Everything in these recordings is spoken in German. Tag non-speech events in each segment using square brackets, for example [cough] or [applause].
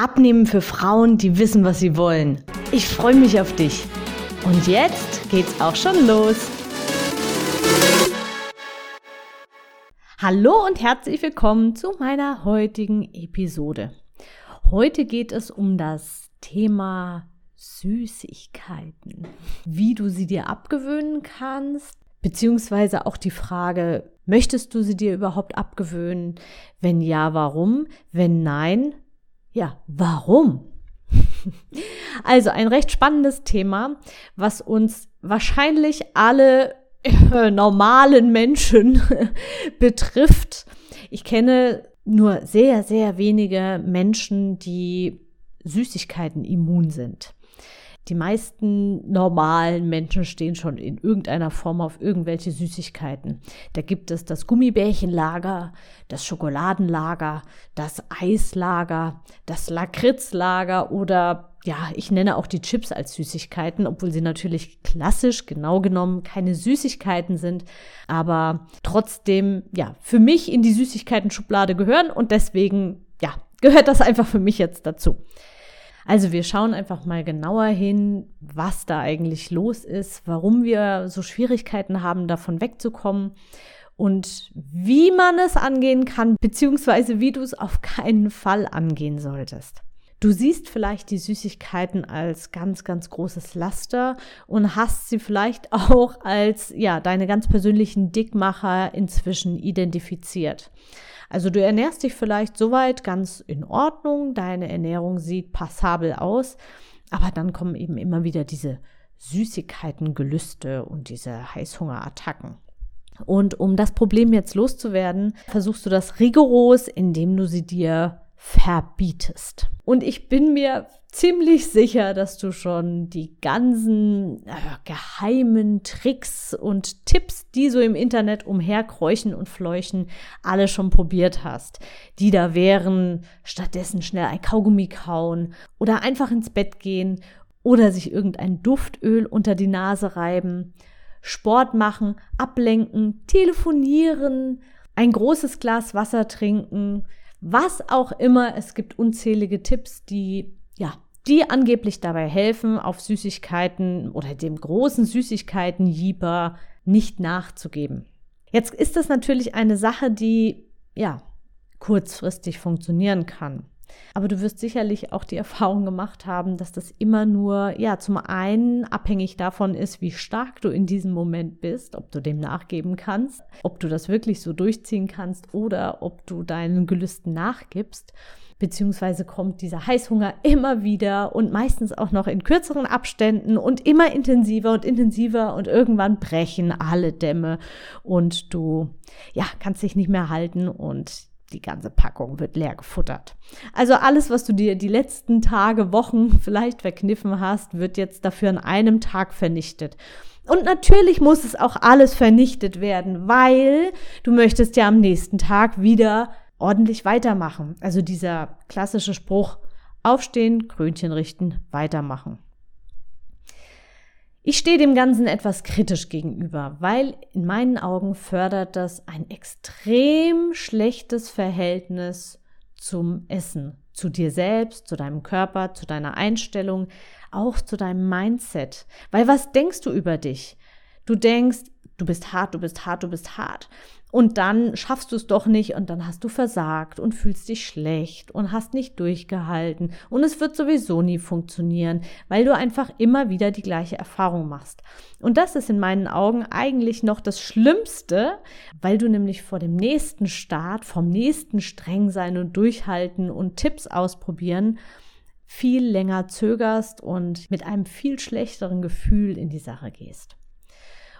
Abnehmen für Frauen, die wissen, was sie wollen. Ich freue mich auf dich. Und jetzt geht's auch schon los. Hallo und herzlich willkommen zu meiner heutigen Episode. Heute geht es um das Thema Süßigkeiten, wie du sie dir abgewöhnen kannst, beziehungsweise auch die Frage, möchtest du sie dir überhaupt abgewöhnen? Wenn ja, warum? Wenn nein, ja, warum? [laughs] Also ein recht spannendes Thema, was uns wahrscheinlich alle äh, normalen Menschen [laughs] betrifft. Ich kenne nur sehr, sehr wenige Menschen, die Süßigkeiten immun sind. Die meisten normalen Menschen stehen schon in irgendeiner Form auf irgendwelche Süßigkeiten. Da gibt es das Gummibärchenlager, das Schokoladenlager, das Eislager, das Lakritzlager oder ja, ich nenne auch die Chips als Süßigkeiten, obwohl sie natürlich klassisch genau genommen keine Süßigkeiten sind, aber trotzdem ja, für mich in die Süßigkeiten-Schublade gehören und deswegen ja, gehört das einfach für mich jetzt dazu. Also wir schauen einfach mal genauer hin, was da eigentlich los ist, warum wir so Schwierigkeiten haben, davon wegzukommen und wie man es angehen kann, beziehungsweise wie du es auf keinen Fall angehen solltest. Du siehst vielleicht die Süßigkeiten als ganz, ganz großes Laster und hast sie vielleicht [laughs] auch als, ja, deine ganz persönlichen Dickmacher inzwischen identifiziert. Also du ernährst dich vielleicht soweit ganz in Ordnung, deine Ernährung sieht passabel aus, aber dann kommen eben immer wieder diese Süßigkeiten, Gelüste und diese Heißhungerattacken. Und um das Problem jetzt loszuwerden, versuchst du das rigoros, indem du sie dir verbietest. Und ich bin mir ziemlich sicher, dass du schon die ganzen äh, geheimen Tricks und Tipps, die so im Internet umherkräuchen und fleuchen, alle schon probiert hast. Die da wären, stattdessen schnell ein Kaugummi kauen oder einfach ins Bett gehen oder sich irgendein Duftöl unter die Nase reiben, Sport machen, ablenken, telefonieren, ein großes Glas Wasser trinken, was auch immer. Es gibt unzählige Tipps, die ja, die angeblich dabei helfen, auf Süßigkeiten oder dem großen Süßigkeiten-Jeeper nicht nachzugeben. Jetzt ist das natürlich eine Sache, die ja kurzfristig funktionieren kann. Aber du wirst sicherlich auch die [laughs] Erfahrung gemacht haben, dass das immer nur, ja, zum einen abhängig davon ist, wie stark du in diesem Moment bist, ob du dem nachgeben kannst, ob du das wirklich so durchziehen kannst oder ob du deinen Gelüsten nachgibst. Beziehungsweise kommt dieser Heißhunger immer wieder und meistens auch noch in kürzeren Abständen und immer intensiver und intensiver und irgendwann brechen alle Dämme und du, ja, kannst dich nicht mehr halten und die ganze Packung wird leer gefuttert. Also alles, was du dir die letzten Tage, Wochen [laughs] vielleicht verkniffen hast, wird jetzt dafür an einem Tag vernichtet. Und natürlich muss es auch alles vernichtet werden, weil du möchtest ja am nächsten Tag wieder ordentlich weitermachen. Also dieser klassische Spruch, aufstehen, Krönchen richten, weitermachen. Ich stehe dem Ganzen etwas kritisch gegenüber, weil in meinen Augen fördert das ein extrem schlechtes Verhältnis zum Essen, zu dir selbst, zu deinem Körper, zu deiner Einstellung, auch zu deinem Mindset. Weil was denkst du über dich? Du denkst, du bist hart, du bist hart, du bist hart. Und dann schaffst du es doch nicht und dann hast du versagt und fühlst dich schlecht und hast nicht durchgehalten und es wird sowieso nie funktionieren, weil du einfach immer wieder die gleiche Erfahrung machst. Und das ist in meinen Augen eigentlich noch das Schlimmste, weil du nämlich vor dem nächsten Start, vom nächsten streng sein und durchhalten und Tipps ausprobieren, viel länger zögerst und mit einem viel schlechteren Gefühl in die Sache gehst.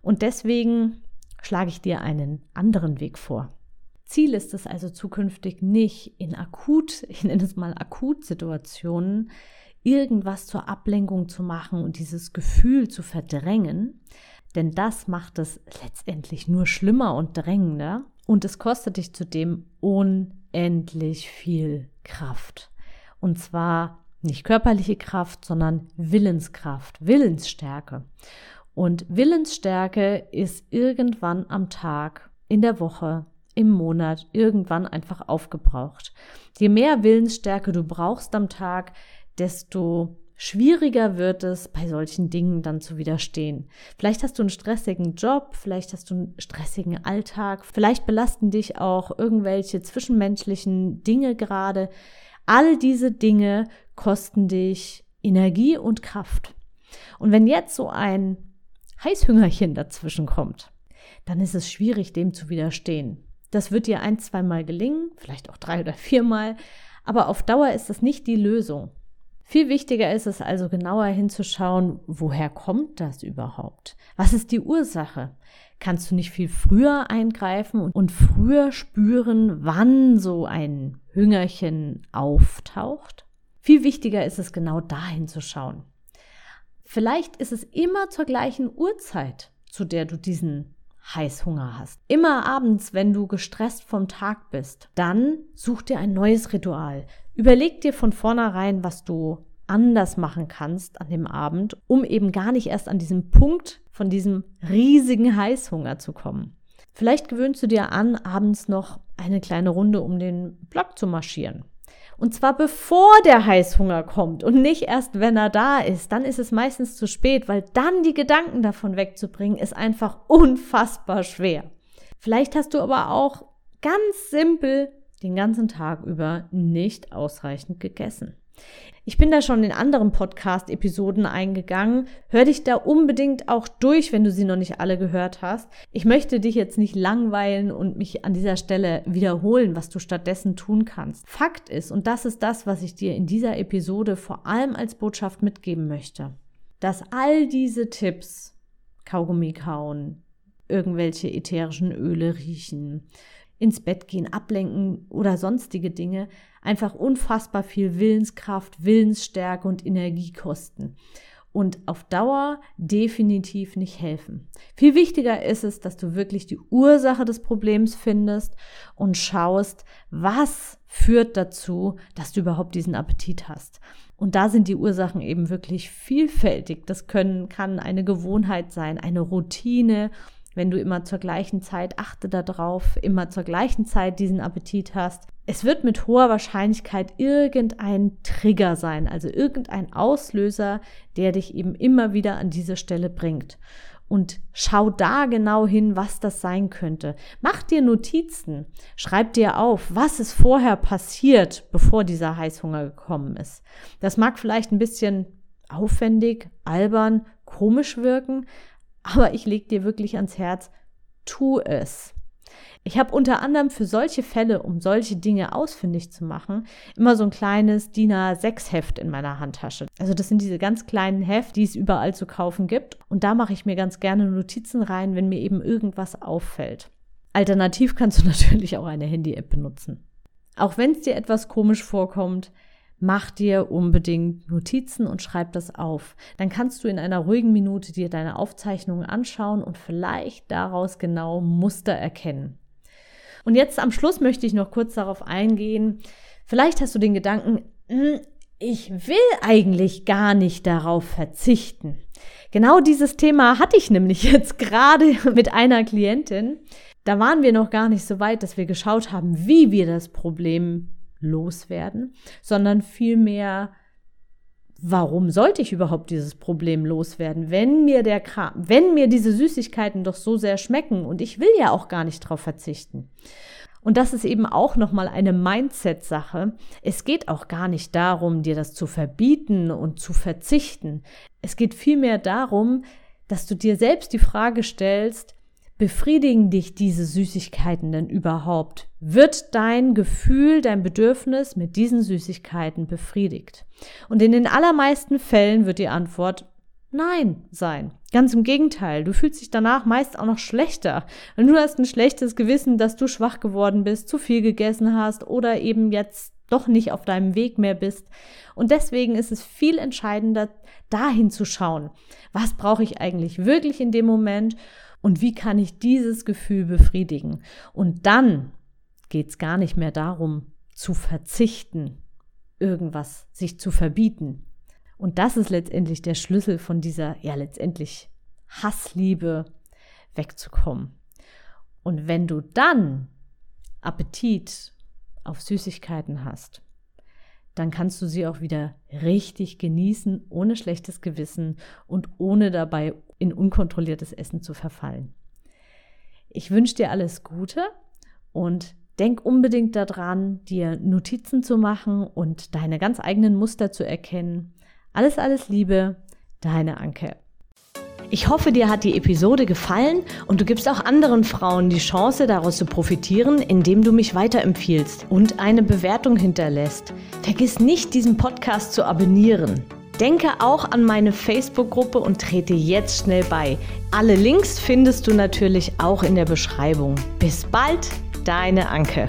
Und deswegen schlage ich dir einen anderen Weg vor. Ziel ist es also zukünftig nicht in akut, [laughs] ich nenne es mal Akutsituationen, irgendwas zur Ablenkung zu machen und dieses Gefühl zu verdrängen, denn das macht es letztendlich nur schlimmer und drängender und es kostet dich zudem unendlich viel Kraft. Und zwar nicht körperliche Kraft, sondern Willenskraft, Willensstärke. Und Willensstärke ist irgendwann am Tag, in der Woche, im Monat irgendwann einfach aufgebraucht. Je mehr Willensstärke du brauchst am Tag, desto schwieriger wird es, bei solchen Dingen dann zu widerstehen. Vielleicht hast du einen stressigen Job, vielleicht hast du einen stressigen Alltag, vielleicht belasten dich auch irgendwelche zwischenmenschlichen Dinge gerade. All diese Dinge kosten dich Energie und Kraft. Und wenn jetzt so ein Heißhüngerchen dazwischen kommt, dann ist es schwierig, dem zu widerstehen. Das wird dir ein, zweimal gelingen, vielleicht auch drei oder viermal, aber auf Dauer ist das nicht die Lösung. Viel wichtiger ist es also genauer hinzuschauen, woher kommt das überhaupt? Was ist die Ursache? Kannst du nicht viel früher eingreifen und früher spüren, wann so ein Hüngerchen auftaucht? Viel wichtiger ist es genau dahin zu schauen. Vielleicht ist es immer zur gleichen Uhrzeit, zu der du diesen Heißhunger hast. Immer abends, wenn du gestresst vom Tag bist, dann such dir ein neues Ritual. Überleg dir von vornherein, was du anders machen kannst an dem Abend, um eben gar nicht erst an diesem Punkt von diesem riesigen Heißhunger zu kommen. Vielleicht gewöhnst du dir an, abends noch eine kleine Runde um den Block zu marschieren. Und zwar bevor der Heißhunger kommt und nicht erst, wenn er da ist. Dann ist es meistens zu spät, weil dann die Gedanken davon wegzubringen, ist einfach [laughs] unfassbar schwer. Vielleicht hast du aber auch ganz simpel den ganzen Tag über nicht ausreichend gegessen. Ich bin da schon in anderen Podcast-Episoden eingegangen. Hör dich da unbedingt auch durch, wenn du sie noch nicht alle gehört hast. Ich möchte dich jetzt nicht langweilen und mich an dieser Stelle wiederholen, was du stattdessen tun kannst. Fakt ist, und das ist das, was ich dir in dieser Episode vor allem als Botschaft mitgeben möchte, dass all diese Tipps, Kaugummi kauen, irgendwelche ätherischen Öle riechen, ins Bett gehen, ablenken oder sonstige Dinge einfach unfassbar viel Willenskraft, Willensstärke und Energie kosten und auf Dauer definitiv nicht helfen. Viel wichtiger ist es, dass du wirklich die Ursache des Problems findest und schaust, was führt dazu, dass du überhaupt diesen Appetit hast. Und da sind die Ursachen eben wirklich vielfältig. Das können, kann eine Gewohnheit sein, eine Routine, wenn du immer zur gleichen Zeit, achte darauf, immer zur gleichen Zeit diesen Appetit hast. Es wird mit hoher Wahrscheinlichkeit irgendein Trigger sein, also irgendein Auslöser, der dich eben immer wieder an diese Stelle bringt. Und schau da genau hin, was das sein könnte. Mach dir Notizen, schreib dir auf, was ist vorher passiert, bevor dieser Heißhunger gekommen ist. Das mag vielleicht ein bisschen aufwendig, albern, komisch wirken, aber ich lege dir wirklich ans Herz, tu es. Ich habe unter anderem für solche Fälle, um solche Dinge ausfindig zu machen, immer so ein kleines DIN A6-Heft in meiner Handtasche. Also das sind diese ganz kleinen Heft, die es überall zu kaufen gibt. Und da mache ich mir ganz gerne Notizen rein, wenn mir eben irgendwas auffällt. Alternativ kannst du [laughs] natürlich auch eine Handy-App benutzen. Auch wenn es dir etwas komisch vorkommt, mach dir unbedingt Notizen und schreib das auf. Dann kannst du in einer ruhigen Minute dir deine Aufzeichnungen anschauen und vielleicht daraus genau Muster erkennen. Und jetzt am Schluss möchte ich noch kurz darauf eingehen. Vielleicht hast du den Gedanken, hm, ich will eigentlich gar nicht darauf verzichten. Genau dieses Thema hatte ich nämlich [laughs] jetzt gerade mit einer Klientin. Da waren wir noch gar nicht so weit, dass wir geschaut haben, wie wir das Problem loswerden, sondern vielmehr, warum sollte ich überhaupt dieses Problem loswerden, wenn mir der Kram, wenn mir diese Süßigkeiten doch so sehr schmecken und ich will ja auch gar nicht drauf verzichten. Und das ist eben auch nochmal eine Mindset-Sache. Es geht auch gar nicht darum, dir das zu verbieten und zu verzichten. Es geht vielmehr darum, dass du dir selbst die Frage stellst, Befriedigen dich diese Süßigkeiten denn überhaupt? Wird dein Gefühl, dein Bedürfnis mit diesen Süßigkeiten befriedigt? Und in den allermeisten Fällen wird die Antwort Nein sein. Ganz im Gegenteil, du fühlst dich danach meist auch noch schlechter. Und du hast ein schlechtes Gewissen, dass du schwach geworden bist, zu viel gegessen hast oder eben jetzt doch nicht auf deinem Weg mehr bist. Und deswegen ist es viel entscheidender, dahin zu schauen, was brauche ich eigentlich wirklich in dem Moment und wie kann ich dieses Gefühl befriedigen. Und dann geht es gar nicht mehr darum, zu verzichten, irgendwas sich zu verbieten. Und das ist letztendlich der Schlüssel von dieser, ja, letztendlich Hassliebe wegzukommen. Und wenn du dann Appetit auf Süßigkeiten hast, dann kannst du sie auch wieder richtig genießen, ohne schlechtes Gewissen und ohne dabei in unkontrolliertes Essen zu verfallen. Ich wünsche dir alles Gute und denk unbedingt daran, dir Notizen zu machen und deine ganz eigenen Muster zu erkennen. Alles, alles Liebe, deine Anke. Ich hoffe, dir hat die Episode gefallen und du gibst auch anderen Frauen die Chance, daraus zu profitieren, indem du mich weiterempfiehlst und eine Bewertung hinterlässt. Vergiss nicht, diesen Podcast zu abonnieren. Denke auch an meine Facebook-Gruppe und trete jetzt schnell bei. Alle Links findest du natürlich auch in der Beschreibung. Bis bald, deine Anke.